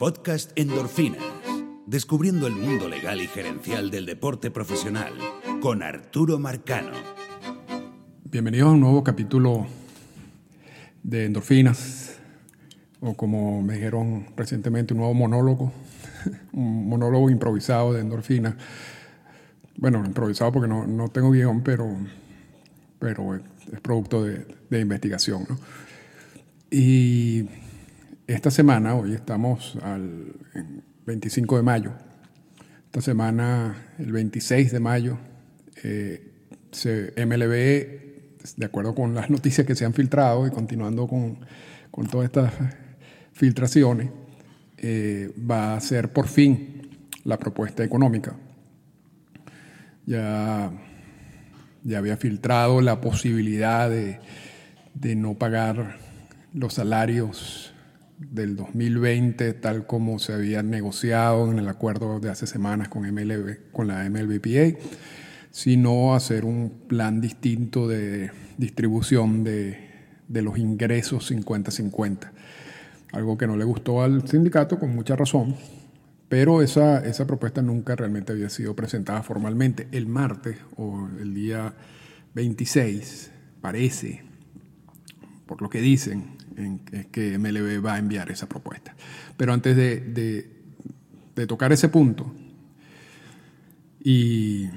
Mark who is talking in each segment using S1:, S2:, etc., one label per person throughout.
S1: Podcast Endorfinas. Descubriendo el mundo legal y gerencial del deporte profesional con Arturo Marcano.
S2: Bienvenidos a un nuevo capítulo de Endorfinas, o como me dijeron recientemente, un nuevo monólogo, un monólogo improvisado de Endorfinas. Bueno, improvisado porque no, no tengo guion, pero, pero es producto de, de investigación. ¿no? Y esta semana, hoy estamos al 25 de mayo, esta semana, el 26 de mayo, eh, MLB, de acuerdo con las noticias que se han filtrado y continuando con, con todas estas filtraciones, eh, va a hacer por fin la propuesta económica. Ya, ya había filtrado la posibilidad de, de no pagar los salarios del 2020, tal como se había negociado en el acuerdo de hace semanas con, MLB, con la MLBPA, sino hacer un plan distinto de distribución de, de los ingresos 50-50. Algo que no le gustó al sindicato con mucha razón, pero esa, esa propuesta nunca realmente había sido presentada formalmente. El martes o el día 26 parece, por lo que dicen, en que MLB va a enviar esa propuesta. Pero antes de, de, tocar ese punto y,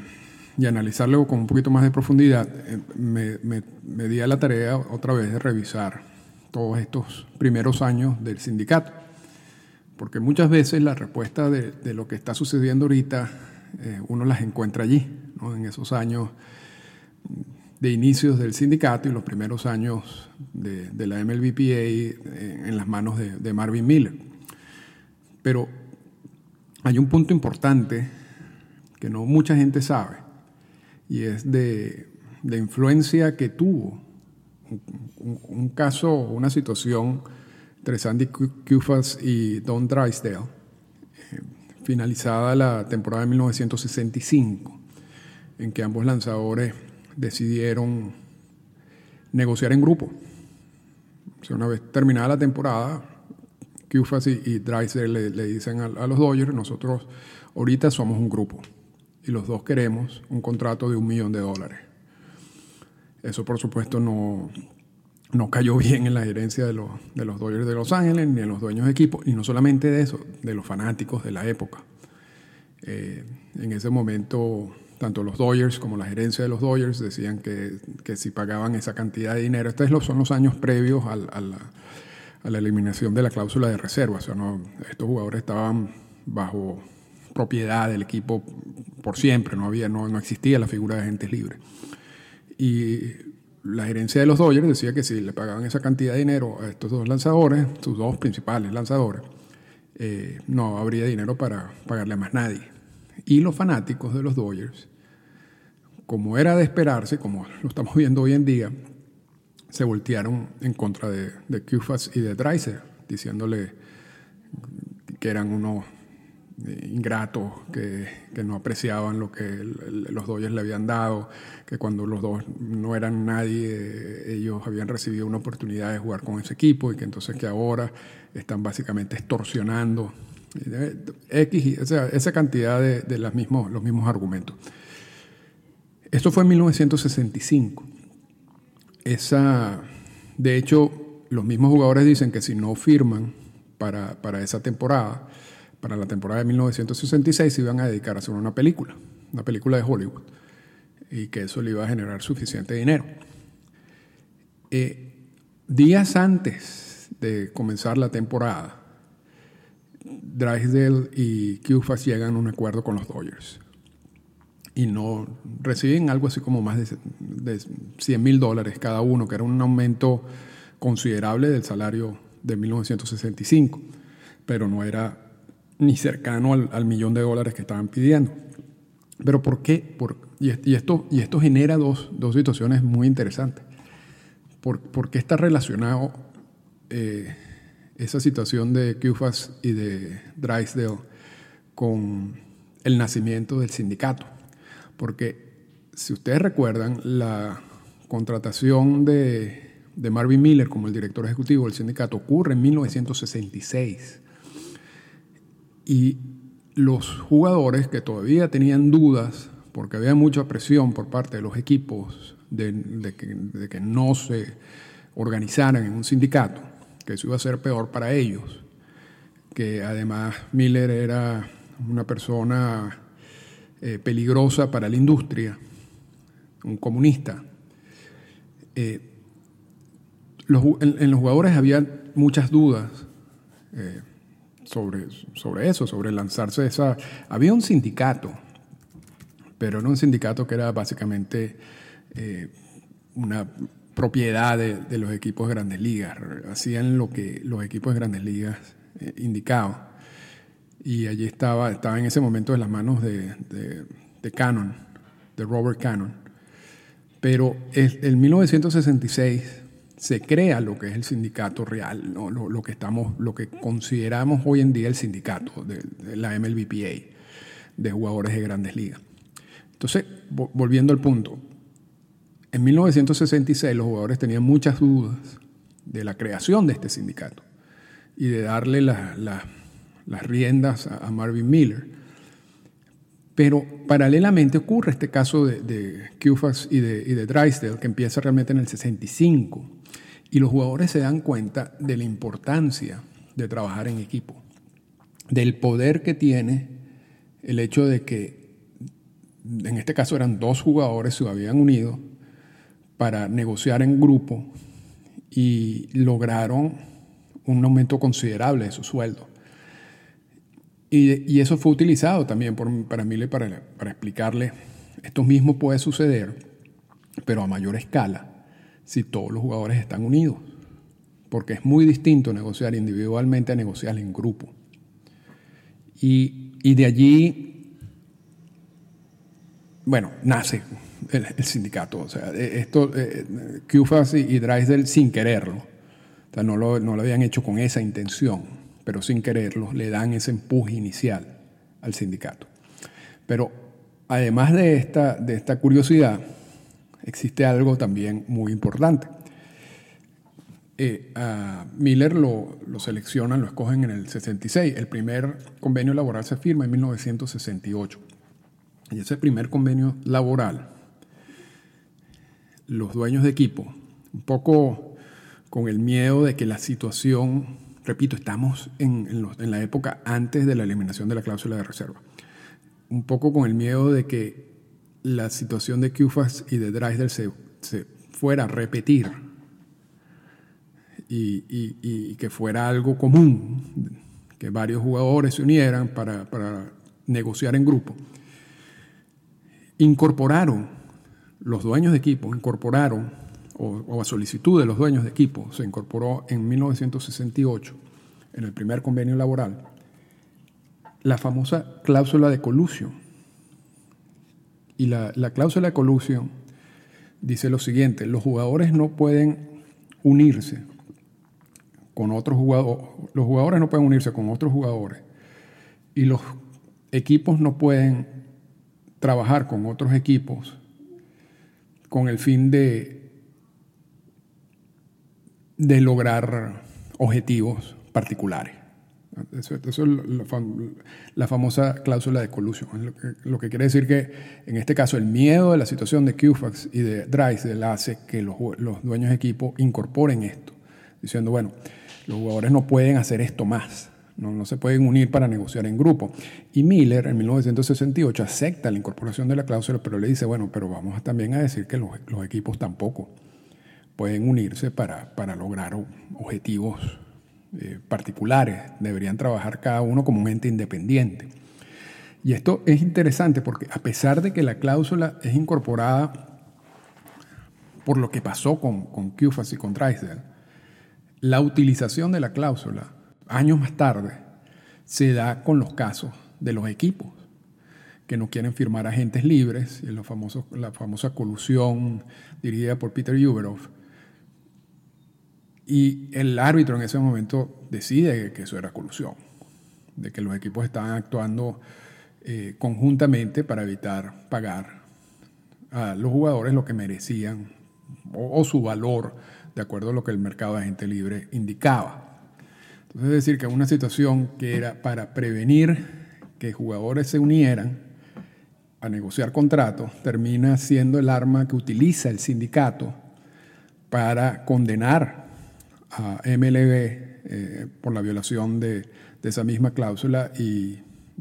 S2: y, analizarlo con un poquito más de profundidad, eh, me, me, me di a la tarea otra vez de revisar todos estos primeros años del sindicato. Porque muchas veces la respuesta de, de lo que está sucediendo ahorita, eh, uno las encuentra allí, ¿no? en esos años de inicios del sindicato y los primeros años de, de la MLBPA eh, en las manos de, Marvin Miller. Pero hay un punto importante que no mucha gente sabe y es de, de influencia que tuvo un, un, caso, una situación entre Sandy Koufax y Don Drysdale, eh, finalizada la temporada de 1965, en que ambos lanzadores decidieron negociar en grupo. una vez terminada la temporada, Kufas y, y le, le, dicen a, a, los Dodgers, nosotros ahorita somos un grupo y los dos queremos un contrato de un millón de dólares. Eso por supuesto no, no cayó bien en la gerencia de los, de los Dodgers de Los Ángeles, ni en los dueños de equipo, y no solamente de eso, de los fanáticos de la época. Eh, en ese momento tanto los Dodgers como la gerencia de los Dodgers decían que, que si pagaban esa cantidad de dinero, estos son los años previos a, la, a la, eliminación de la cláusula de reserva, o sea, estos jugadores estaban bajo propiedad del equipo por siempre, no, había, no, no existía la figura de agentes libres. Y la gerencia de los Dodgers decía que si le pagaban esa cantidad de dinero a estos dos lanzadores, sus dos principales lanzadores, eh, no habría dinero para pagarle a más nadie. Y los fanáticos de los Dodgers como era de esperarse, como lo estamos viendo hoy en día, se voltearon en contra de, de Kufas y de Dreiser, diciéndole que eran unos eh, ingratos, que, que, no apreciaban lo que el, los Dodgers le habían dado, que cuando los dos no eran nadie, ellos habían recibido una oportunidad de jugar con ese equipo y que entonces que ahora están básicamente extorsionando X, o sea, esa cantidad de, de las mismos, los mismos argumentos. Esto fue en 1965. Esa, de hecho, los mismos jugadores dicen que si no firman para, para esa temporada, para la temporada de 1966, se iban a dedicar a hacer una película, una película de Hollywood, y que eso le iba a generar suficiente dinero. Eh, días antes de comenzar la temporada, Drysdale y Koufax llegan a un acuerdo con los Dodgers y no reciben algo así como más de, de 100 mil dólares cada uno, que era un aumento considerable del salario de 1965, pero no era ni cercano al, millón de dólares que estaban pidiendo. ¿Pero por qué? Por, y, esto, genera dos, situaciones muy interesantes. ¿Por, qué está relacionado eh, esa situación de Kufas y de Drysdale con el nacimiento del sindicato? Porque si ustedes recuerdan, la contratación de, de, Marvin Miller como el director ejecutivo del sindicato ocurre en 1966. Y los jugadores que todavía tenían dudas, porque había mucha presión por parte de los equipos de, que, no se organizaran en un sindicato, que eso iba a ser peor para ellos, que además Miller era una persona eh, peligrosa para la industria, un comunista. Eh, en, los jugadores había muchas dudas. Eh, sobre, sobre eso, sobre lanzarse esa... Había un sindicato, pero no un sindicato que era básicamente una propiedad de, los equipos de grandes ligas. Hacían lo que los equipos de grandes ligas indicaban. Y allí estaba, estaba en ese momento en las manos de, de, Cannon, de Robert Cannon. Pero en 1966 se crea lo que es el sindicato real, lo, que estamos, lo que consideramos hoy en día el sindicato de, la MLBPA, de jugadores de grandes ligas. Entonces, volviendo al punto, en 1966 los jugadores tenían muchas dudas de la creación de este sindicato y de darle las riendas a, Marvin Miller. Pero paralelamente ocurre este caso de, de y de, y de Drysdale, que empieza realmente en el 65 y los jugadores se dan cuenta de la importancia de trabajar en equipo, del poder que tiene el hecho de que, en este caso eran dos jugadores, se habían unido para negociar en grupo y lograron un aumento considerable de su sueldo. Y, eso fue utilizado también por, para Mille para, explicarle, esto mismo puede suceder, pero a mayor escala si todos los jugadores están unidos. Porque es muy distinto negociar individualmente a negociar en grupo. Y, de allí, bueno, nace el, sindicato. O sea, e, esto, eh, y, y Drysdale sin quererlo. No lo, no lo habían hecho con esa intención, pero sin quererlo le dan ese empuje inicial al sindicato. Pero además de esta, de esta curiosidad, existe algo también muy importante. Eh, Miller lo, lo, seleccionan, lo escogen en el 66. El primer convenio laboral se firma en 1968. Y ese primer convenio laboral, los dueños de equipo, un poco con el miedo de que la situación, repito, estamos en, la época antes de la eliminación de la cláusula de reserva, un poco con el miedo de que la situación de Kufas y de Drysdale se, fuera a repetir y, que fuera algo común, que varios jugadores se unieran para, negociar en grupo, incorporaron, los dueños de equipo incorporaron, o, a solicitud de los dueños de equipo, se incorporó en 1968, en el primer convenio laboral, la famosa cláusula de colusión. Y la, cláusula de colusión dice lo siguiente, los jugadores no pueden unirse con otros jugadores, los jugadores no pueden unirse con otros jugadores y los equipos no pueden trabajar con otros equipos con el fin de, de lograr objetivos particulares. Eso, es la, famosa cláusula de colusión. Lo que, quiere decir que, en este caso, el miedo de la situación de QFAX y de Drysdale hace que los, dueños de equipo incorporen esto, diciendo, bueno, los jugadores no pueden hacer esto más, no, no, se pueden unir para negociar en grupo. Y Miller, en 1968, acepta la incorporación de la cláusula, pero le dice, bueno, pero vamos también a decir que los, los equipos tampoco pueden unirse para, para lograr objetivos eh, particulares, deberían trabajar cada uno como un ente independiente. Y esto es interesante porque a pesar de que la cláusula es incorporada por lo que pasó con, con y con Drysdale, la utilización de la cláusula años más tarde se da con los casos de los equipos que no quieren firmar agentes libres, los la famosa colusión dirigida por Peter Uberoff, y el árbitro en ese momento decide que eso era colusión, de que los equipos estaban actuando eh, conjuntamente para evitar pagar a los jugadores lo que merecían o, su valor de acuerdo a lo que el mercado de agente libre indicaba. Entonces, es decir, que una situación que era para prevenir que jugadores se unieran a negociar contratos, termina siendo el arma que utiliza el sindicato para condenar a MLB eh, por la violación de, esa misma cláusula y,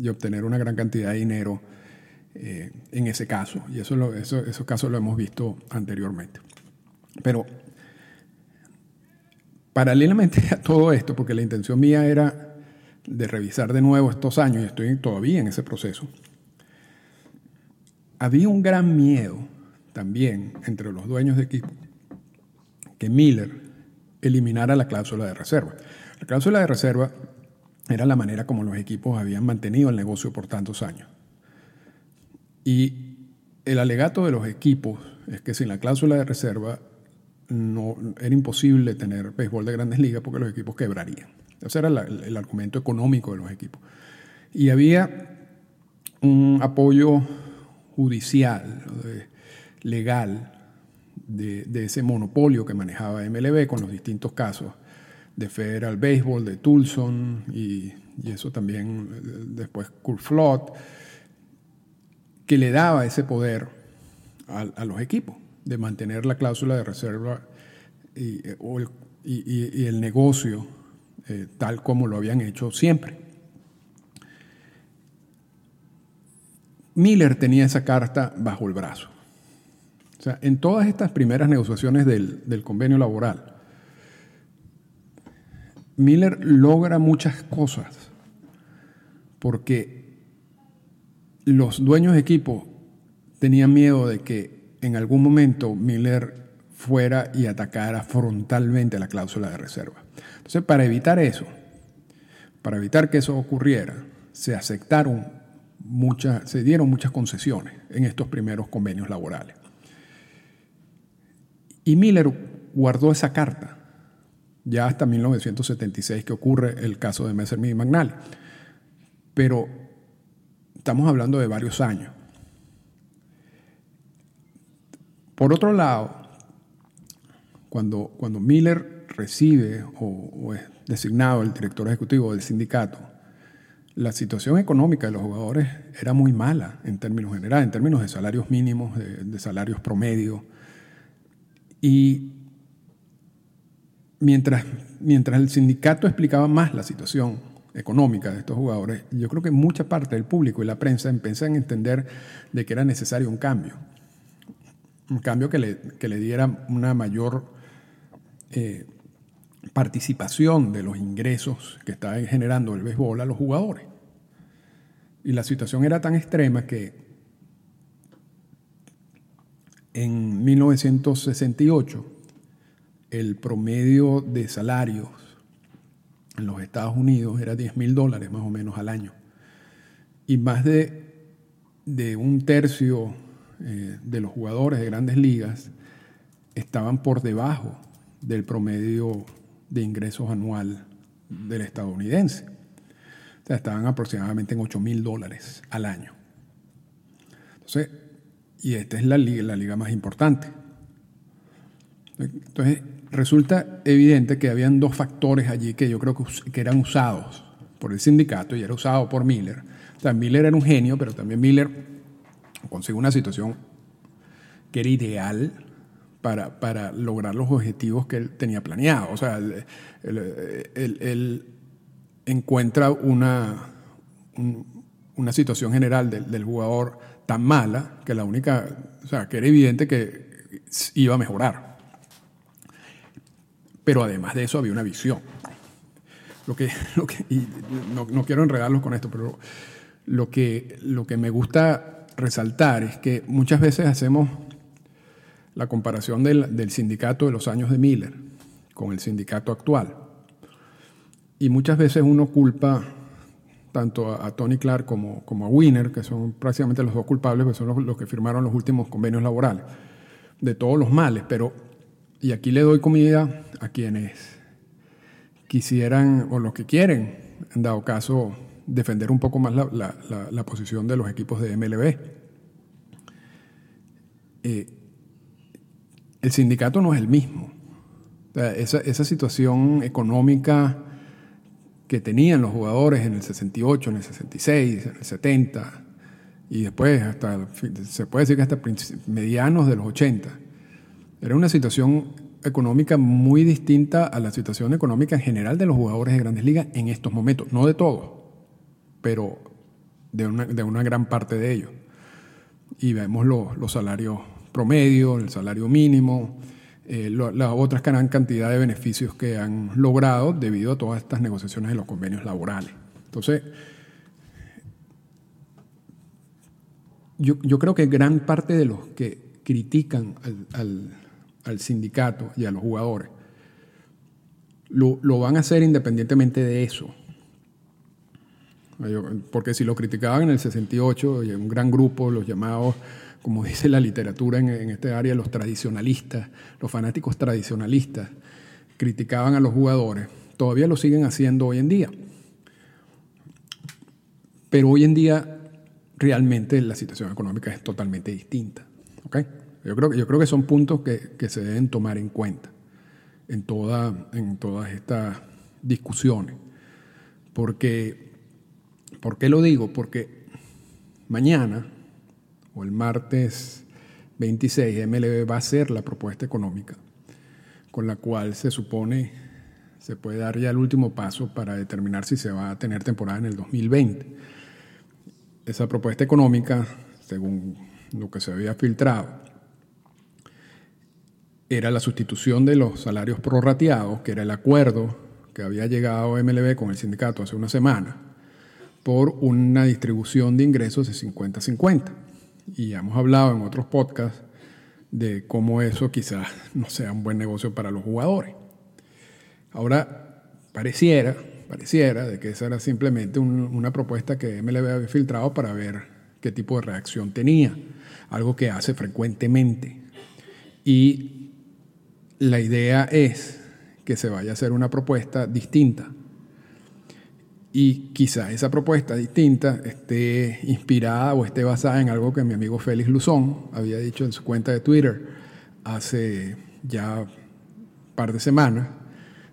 S2: obtener una gran cantidad de dinero eh, en ese caso. Y eso, lo, eso esos casos lo hemos visto anteriormente. Pero paralelamente a todo esto, porque la intención mía era de revisar de nuevo estos años, y estoy todavía en ese proceso, había un gran miedo también entre los dueños de equipo que Miller eliminara la cláusula de reserva. La cláusula de reserva era la manera como los equipos habían mantenido el negocio por tantos años. Y el alegato de los equipos es que sin la cláusula de reserva no, era imposible tener béisbol de grandes ligas porque los equipos quebrarían. Ese era el argumento económico de los equipos. Y había un apoyo judicial, legal, de, ese monopolio que manejaba MLB con los distintos casos de Federal Baseball, de Tulson y, eso también eh, después Flood, que le daba ese poder a, los equipos de mantener la cláusula de reserva y, el, negocio eh, tal como lo habían hecho siempre. Miller tenía esa carta bajo el brazo. O sea, en todas estas primeras negociaciones del, convenio laboral, Miller logra muchas cosas porque los dueños de equipo tenían miedo de que en algún momento Miller fuera y atacara frontalmente la cláusula de reserva. Entonces, para evitar eso, para evitar que eso ocurriera, se aceptaron muchas, se dieron muchas concesiones en estos primeros convenios laborales. Y Miller guardó esa carta ya hasta 1976 que ocurre el caso de Messerschmitt y McNally. Pero estamos hablando de varios años. Por otro lado, cuando, cuando Miller recibe o, es designado el director ejecutivo del sindicato, la situación económica de los jugadores era muy mala en términos generales, en términos de salarios mínimos, de, de salarios promedio, y mientras, mientras el sindicato explicaba más la situación económica de estos jugadores, yo creo que mucha parte del público y la prensa empezaron a entender de que era necesario un cambio. Un cambio que le, que le diera una mayor eh, participación de los ingresos que estaba generando el béisbol a los jugadores. Y la situación era tan extrema que en 1968, el promedio de salarios en los Estados Unidos era 10 mil dólares más o menos al año. Y más de, un tercio eh, de los jugadores de grandes ligas estaban por debajo del promedio de ingresos anual del estadounidense. O sea, estaban aproximadamente en 8 mil dólares al año. Entonces, y esta es la liga, la liga más importante. Entonces, resulta evidente que habían dos factores allí que yo creo que, eran usados por el sindicato y era usado por Miller. O sea, Miller era un genio, pero también Miller consiguió una situación que era ideal para, para lograr los objetivos que él tenía planeado. O sea, él, encuentra una, una situación general del, del jugador tan mala que la única, o sea, que era evidente que iba a mejorar. Pero además de eso había una visión. Lo que, lo que y no, quiero enredarlos con esto, pero lo que, lo que me gusta resaltar es que muchas veces hacemos la comparación del, del sindicato de los años de Miller con el sindicato actual. Y muchas veces uno culpa tanto a, Tony Clark como, como, a Winner, que son prácticamente los dos culpables, que son los, que firmaron los últimos convenios laborales, de todos los males. Pero, y aquí le doy comida a quienes quisieran o los que quieren, en dado caso, defender un poco más la, la, posición de los equipos de MLB. Eh, el sindicato no es el mismo. esa, esa situación económica que tenían los jugadores en el 68, en el 66, en el 70 y después hasta, se puede decir hasta medianos de los 80. Era una situación económica muy distinta a la situación económica en general de los jugadores de grandes ligas en estos momentos, no de todos, pero de una, de una gran parte de ellos. Y vemos los, los salarios promedio, el salario mínimo, eh, la otra gran cantidad de beneficios que han logrado debido a todas estas negociaciones de los convenios laborales. Entonces, yo, yo creo que gran parte de los que critican al, al, sindicato y a los jugadores lo, lo van a hacer independientemente de eso. Porque si lo criticaban en el 68, y un gran grupo, los llamados como dice la literatura en, este área, los tradicionalistas, los fanáticos tradicionalistas, criticaban a los jugadores, todavía lo siguen haciendo hoy en día. Pero hoy en día realmente la situación económica es totalmente distinta. Yo, creo, yo creo que son puntos que, se deben tomar en cuenta en, toda, en todas estas discusiones. Porque, ¿Por qué lo digo? Porque mañana o el martes 26, MLB va a hacer la propuesta económica, con la cual se supone se puede dar ya el último paso para determinar si se va a tener temporada en el 2020. Esa propuesta económica, según lo que se había filtrado, era la sustitución de los salarios prorrateados, que era el acuerdo que había llegado MLB con el sindicato hace una semana, por una distribución de ingresos de 50-50 y hemos hablado en otros podcasts de cómo eso quizás no sea un buen negocio para los jugadores. Ahora, pareciera, pareciera de que esa era simplemente una propuesta que MLB había filtrado para ver qué tipo de reacción tenía, algo que hace frecuentemente. Y la idea es que se vaya a hacer una propuesta distinta y quizá esa propuesta distinta esté inspirada o esté basada en algo que mi amigo Félix Luzón había dicho en su cuenta de Twitter hace ya par de semanas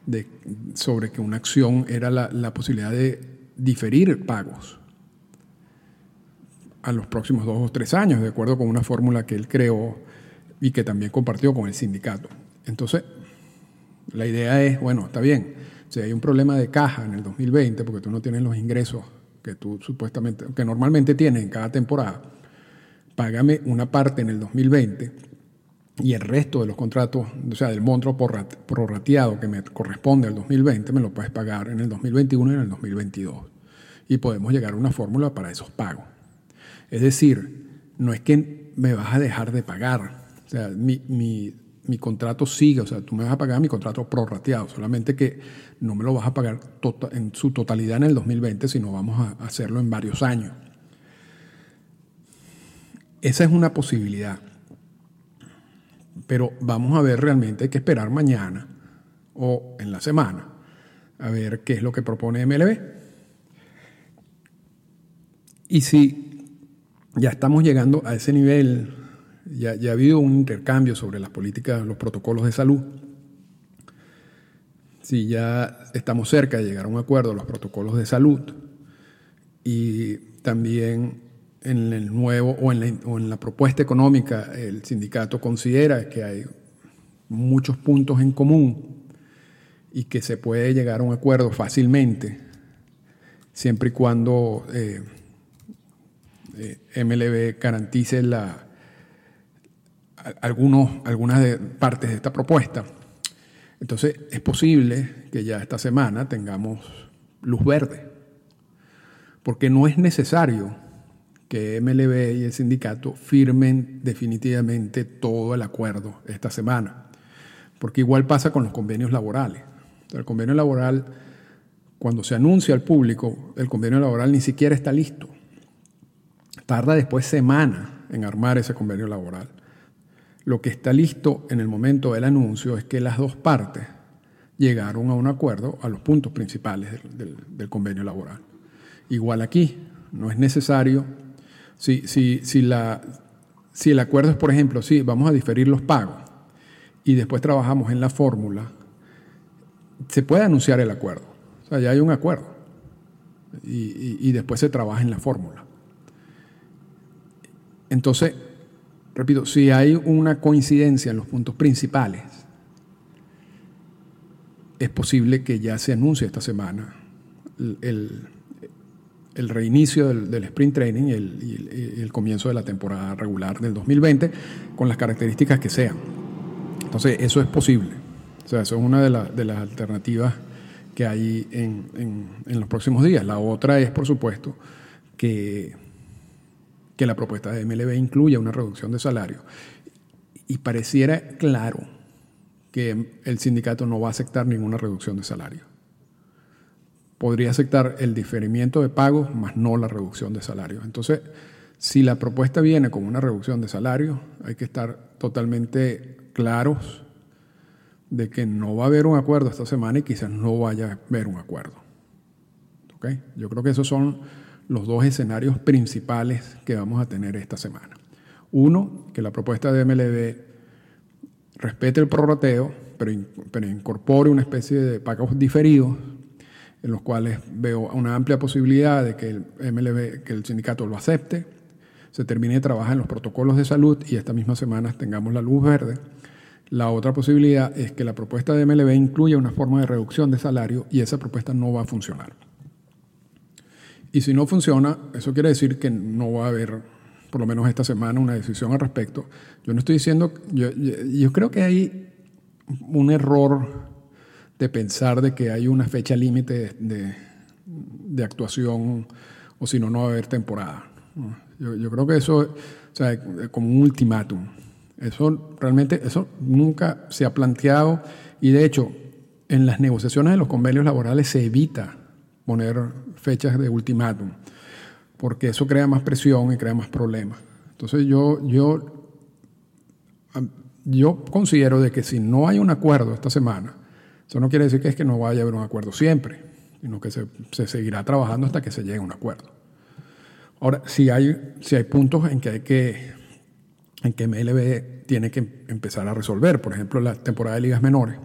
S2: de, sobre que una acción era la, la posibilidad de diferir pagos a los próximos dos o tres años, de acuerdo con una fórmula que él creó y que también compartió con el sindicato. Entonces, la idea es, bueno, está bien, si hay un problema de caja en el 2020, porque tú no tienes los ingresos que tú supuestamente, que normalmente tienes en cada temporada, págame una parte en el 2020 y el resto de los contratos, o sea, del monto prorrateado que me corresponde al 2020, me lo puedes pagar en el 2021 y en el 2022. Y podemos llegar a una fórmula para esos pagos. Es decir, no es que me vas a dejar de pagar. O sea, mi, mi mi contrato sigue, o sea, tú me vas a pagar mi contrato prorrateado, solamente que no me lo vas a pagar tota, en su totalidad en el 2020, sino vamos a hacerlo en varios años. Esa es una posibilidad. Pero vamos a ver realmente, hay que esperar mañana o en la semana a ver qué es lo que propone MLB. Y si ya estamos llegando a ese nivel ya, ha habido un intercambio sobre las políticas, los protocolos de salud. Si ya estamos cerca de llegar a un acuerdo los protocolos de salud y también en el nuevo o en, la, o en la propuesta económica el sindicato considera que hay muchos puntos en común y que se puede llegar a un acuerdo fácilmente siempre y cuando eh, eh, MLB garantice la, algunos, algunas partes de esta propuesta. Entonces es posible que ya esta semana tengamos luz verde, porque no es necesario que MLB y el sindicato firmen definitivamente todo el acuerdo esta semana, porque igual pasa con los convenios laborales. El convenio laboral, cuando se anuncia al público, el convenio laboral ni siquiera está listo. Tarda después semanas en armar ese convenio laboral. Lo que está listo en el momento del anuncio es que las dos partes llegaron a un acuerdo a los puntos principales del, convenio laboral. Igual aquí, no es necesario, si, si, si, la, si el acuerdo es, por ejemplo, sí, vamos a diferir los pagos y después trabajamos en la fórmula, se puede anunciar el acuerdo. O sea, ya hay un acuerdo. Y, después se trabaja en la fórmula. Entonces, repito, si hay una coincidencia en los puntos principales, es posible que ya se anuncie esta semana el, reinicio del, sprint training y el, comienzo de la temporada regular del 2020 con las características que sean. Entonces, eso es posible. O sea, eso es una de las alternativas que hay en, los próximos días. La otra es, por supuesto, que, que la propuesta de MLB incluya una reducción de salario. Y pareciera claro que el sindicato no va a aceptar ninguna reducción de salario. Podría aceptar el diferimiento de pagos, más no la reducción de salario. Entonces, si la propuesta viene con una reducción de salario, hay que estar totalmente claros de que no va a haber un acuerdo esta semana y quizás no vaya a haber un acuerdo. ¿Okay? Yo creo que esos son los dos escenarios principales que vamos a tener esta semana. Uno, que la propuesta de MLB respete el prorrateo, pero, pero incorpore una especie de pagos diferidos en los cuales veo una amplia posibilidad de que el MLB, que el sindicato lo acepte, se termine de trabajar en los protocolos de salud y esta misma semana tengamos la luz verde la otra posibilidad es que la propuesta de MLB incluya una forma de reducción de salario y esa propuesta no va a funcionar. Y si no funciona, eso quiere decir que no va a haber, por lo menos esta semana, una decisión al respecto. Yo no estoy diciendo, yo, yo creo que hay un error de pensar de que hay una fecha límite de, de, actuación o si no, no va a haber temporada. Yo, yo creo que eso, o sea, como un ultimátum. Eso realmente, eso nunca se ha planteado y de hecho en las negociaciones de los convenios laborales se evita poner fechas de ultimátum porque eso crea más presión y crea más problemas. Entonces yo, yo, yo considero de que si no hay un acuerdo esta semana, eso no quiere decir que es que no vaya a haber un acuerdo siempre, sino que se, se seguirá trabajando hasta que se llegue a un acuerdo. Ahora, si hay, si hay puntos en que hay que en que MLB tiene que empezar a resolver. Por ejemplo, la temporada de ligas menores,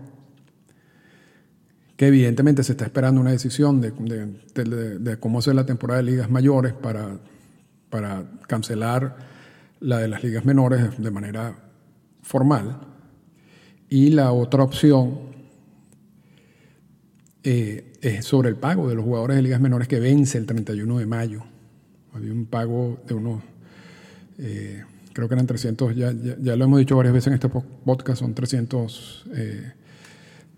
S2: que evidentemente se está esperando una decisión de, cómo hacer la temporada de ligas mayores para, para cancelar la de las ligas menores de manera formal. Y la otra opción eh, es sobre el pago de los jugadores de ligas menores que vence el 31 de mayo. Había un pago de unos... Eh, creo que eran 300, ya, ya, lo hemos dicho varias veces en este podcast, son 300 eh,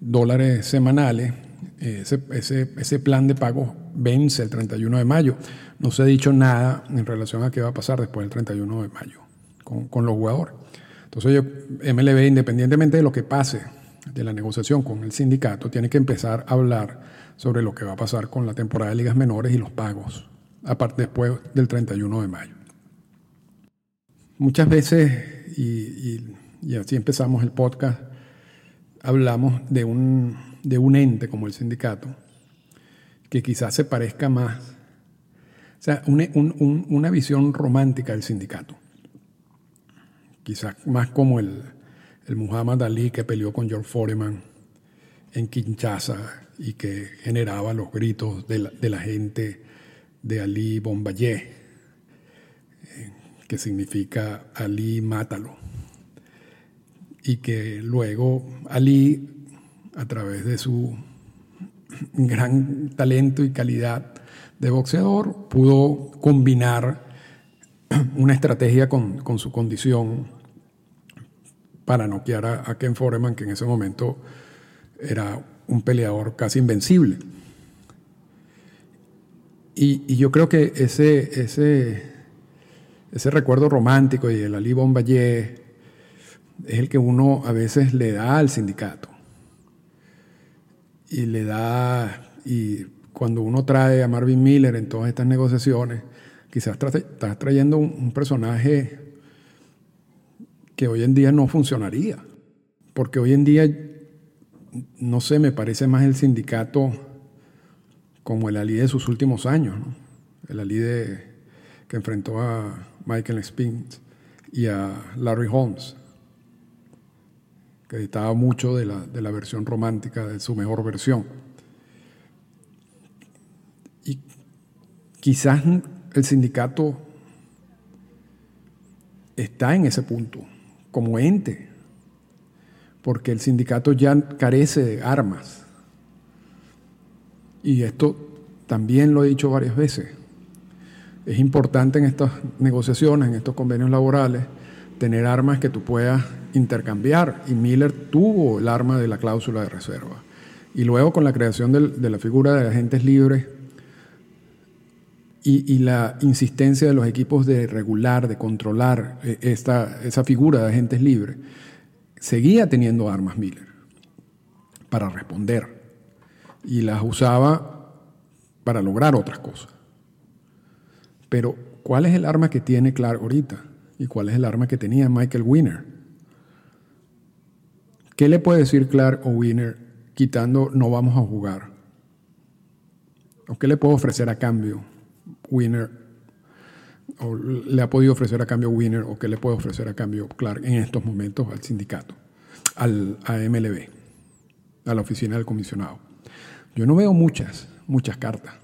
S2: dólares semanales. Ese, ese, ese, plan de pago vence el 31 de mayo. No se ha dicho nada en relación a qué va a pasar después del 31 de mayo con, con los jugadores. Entonces, yo, MLB, independientemente de lo que pase de la negociación con el sindicato, tiene que empezar a hablar sobre lo que va a pasar con la temporada de ligas menores y los pagos, aparte después del 31 de mayo. Muchas veces, y, así empezamos el podcast, hablamos de un, de un ente como el sindicato, que quizás se parezca más, o sea, una visión romántica del sindicato, quizás más como el, el Muhammad Ali que peleó con George Foreman en Kinshasa y que generaba los gritos de la, de la gente de Ali Bombayé que significa Ali mátalo. Y que luego Ali, a través de su gran talento y calidad de boxeador, pudo combinar una estrategia con, su condición para noquear a, Ken Foreman, que en ese momento era un peleador casi invencible. Y, yo creo que ese, ese, ese recuerdo romántico y el Ali Bombay es el que uno a veces le da al sindicato. Y le da, y cuando uno trae a Marvin Miller en todas estas negociaciones, quizás está trayendo un, personaje que hoy en día no funcionaría. Porque hoy en día, no sé, me parece más el sindicato como el Ali de sus últimos años, el Ali de, que enfrentó a, Michael Spinks y a Larry Holmes, que editaba mucho de la, versión romántica, de su mejor versión. Y quizás el sindicato está en ese punto, como ente, porque el sindicato ya carece de armas. Y esto también lo he dicho varias veces. Es importante en estas negociaciones, en estos convenios laborales, tener armas que tú puedas intercambiar. Y Miller tuvo el arma de la cláusula de reserva. Y luego con la creación de la figura de agentes libres y, la insistencia de los equipos de regular, de controlar eh, esta, esa figura de agentes libres, seguía teniendo armas Miller para responder. Y las usaba para lograr otras cosas. Pero, ¿cuál es el arma que tiene Clark ahorita? ¿Y cuál es el arma que tenía Michael Winner? ¿Qué le puede decir Clark o Winner quitando no vamos a jugar? ¿O qué le puedo ofrecer a cambio Winner? ¿O le ha podido ofrecer a cambio Winner? ¿O qué le puede ofrecer a cambio Clark en estos momentos al sindicato? Al, a MLB, a la oficina del comisionado. Yo no veo muchas, muchas cartas.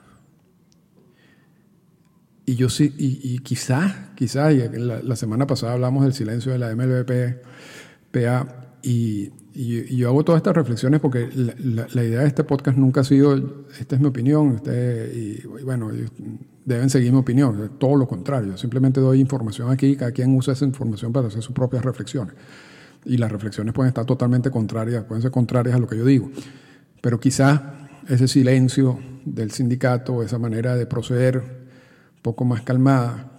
S2: Y yo sí, y, quizás, quizás, la, semana pasada hablamos del silencio de la MLBPA y, y, yo hago todas estas reflexiones porque la, idea de este podcast nunca ha sido, esta es mi opinión, usted, y, bueno, deben seguir mi opinión, todo lo contrario, simplemente doy información aquí, cada quien usa esa información para hacer sus propias reflexiones. Y las reflexiones pueden estar totalmente contrarias, pueden ser contrarias a lo que yo digo. Pero quizás ese silencio del sindicato, esa manera de proceder poco más calmada,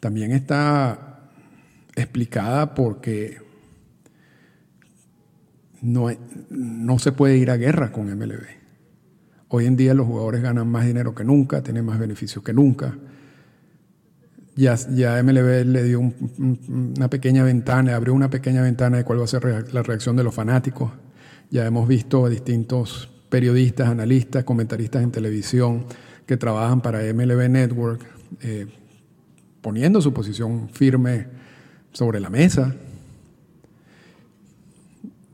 S2: también está explicada porque no, no se puede ir a guerra con MLB. Hoy en día los jugadores ganan más dinero que nunca, tienen más beneficios que nunca. Ya, ya MLB le dio una pequeña ventana, abrió una pequeña ventana de cuál va a ser la reacción de los fanáticos. Ya hemos visto a distintos periodistas, analistas, comentaristas en televisión que trabajan para MLB Network, eh, poniendo su posición firme sobre la mesa.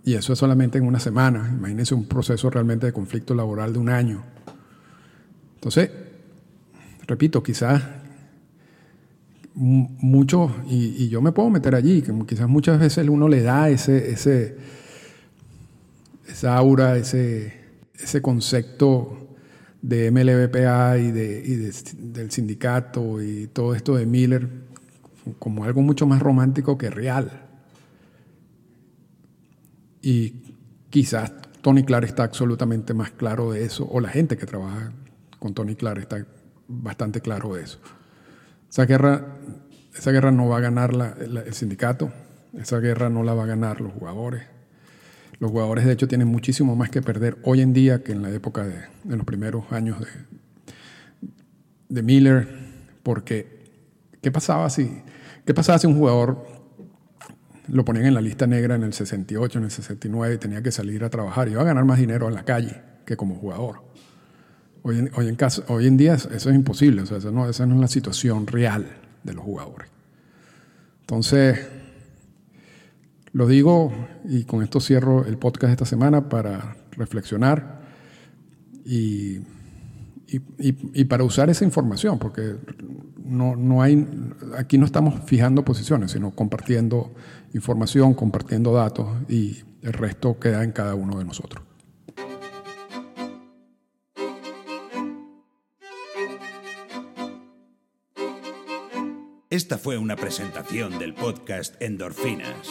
S2: Y eso es solamente en una semana. Imagínense un proceso realmente de conflicto laboral de un año. Entonces, repito, quizás mucho, y, yo me puedo meter allí, quizás muchas veces uno le da ese, ese, esa aura, ese, ese concepto de MLBPA y, de, del sindicato y todo esto de Miller como algo mucho más romántico que real. Y quizás Tony Clark está absolutamente más claro de eso, o la gente que trabaja con Tony Clark está bastante claro de eso. Esa guerra, esa guerra no va a ganar el sindicato, esa guerra no la va a ganar los jugadores, los jugadores, de hecho, tienen muchísimo más que perder hoy en día que en la época de, los primeros años de, de Miller, porque ¿qué pasaba si, qué pasaba si un jugador lo ponían en la lista negra en el 68, en el 69 y tenía que salir a trabajar? Iba a ganar más dinero en la calle que como jugador. Hoy en, hoy en, caso, hoy en día eso es imposible, o sea, esa no, esa no es la situación real de los jugadores. Entonces, lo digo y con esto cierro el podcast esta semana para reflexionar y, para usar esa información, porque no, no hay, aquí no estamos fijando posiciones, sino compartiendo información, compartiendo datos y el resto queda en cada uno de nosotros.
S1: Esta fue una presentación del podcast Endorfinas.